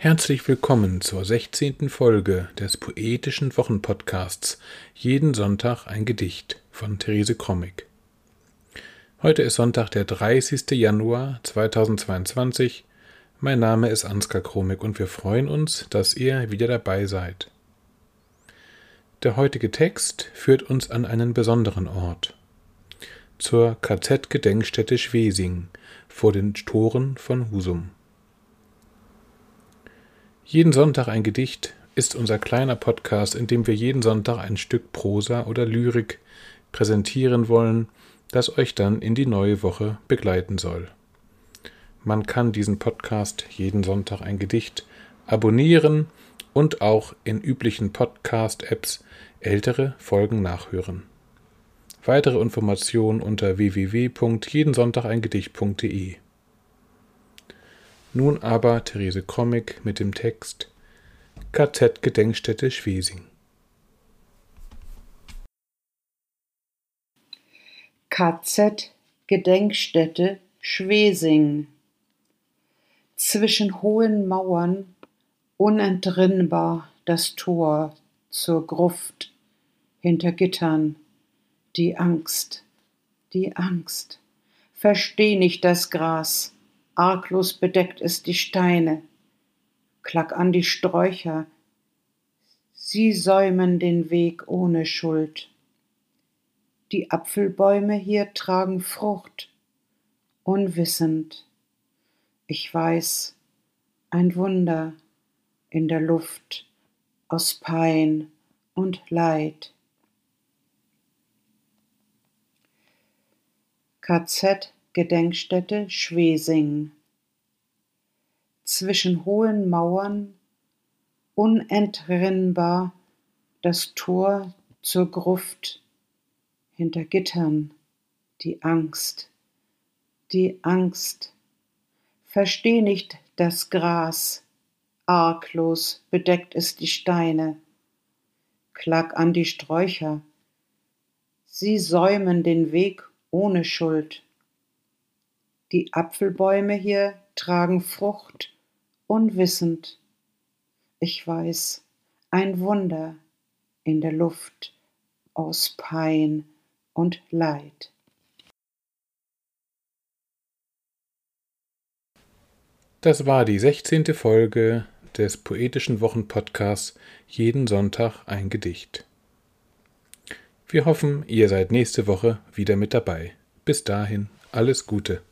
Herzlich willkommen zur 16. Folge des poetischen Wochenpodcasts Jeden Sonntag ein Gedicht von Therese Krommig. Heute ist Sonntag, der 30. Januar 2022. Mein Name ist Ansgar Kromig und wir freuen uns, dass ihr wieder dabei seid. Der heutige Text führt uns an einen besonderen Ort. Zur KZ-Gedenkstätte Schwesing vor den Toren von Husum. Jeden Sonntag ein Gedicht ist unser kleiner Podcast, in dem wir jeden Sonntag ein Stück Prosa oder Lyrik präsentieren wollen, das euch dann in die neue Woche begleiten soll. Man kann diesen Podcast jeden Sonntag ein Gedicht abonnieren und auch in üblichen Podcast-Apps ältere Folgen nachhören. Weitere Informationen unter www.jedensonntageingedicht.de nun aber Therese Krommig mit dem Text KZ Gedenkstätte Schwesing. KZ Gedenkstätte Schwesing. Zwischen hohen Mauern unentrinnbar das Tor zur Gruft, hinter Gittern die Angst, die Angst. Versteh nicht das Gras, arglos bedeckt es die Steine. Klack an die Sträucher, sie säumen den Weg ohne Schuld. Die Apfelbäume hier tragen Frucht, unwissend. Ich weiß, ein Wunder in der Luft aus Pein und Leid. KZ Gedenkstätte Schwesing. Zwischen hohen Mauern unentrinnbar das Tor zur Gruft, hinter Gittern die Angst, die Angst. Versteh nicht das Gras, arglos bedeckt es die Steine. Klack an die Sträucher, sie säumen den Weg ohne Schuld. Die Apfelbäume hier tragen Frucht, unwissend. Ich weiß, ein Wunder in der Luft aus Pein und Leid. Das war die 16. Folge des poetischen Wochenpodcasts Jeden Sonntag ein Gedicht. Wir hoffen, ihr seid nächste Woche wieder mit dabei. Bis dahin, alles Gute.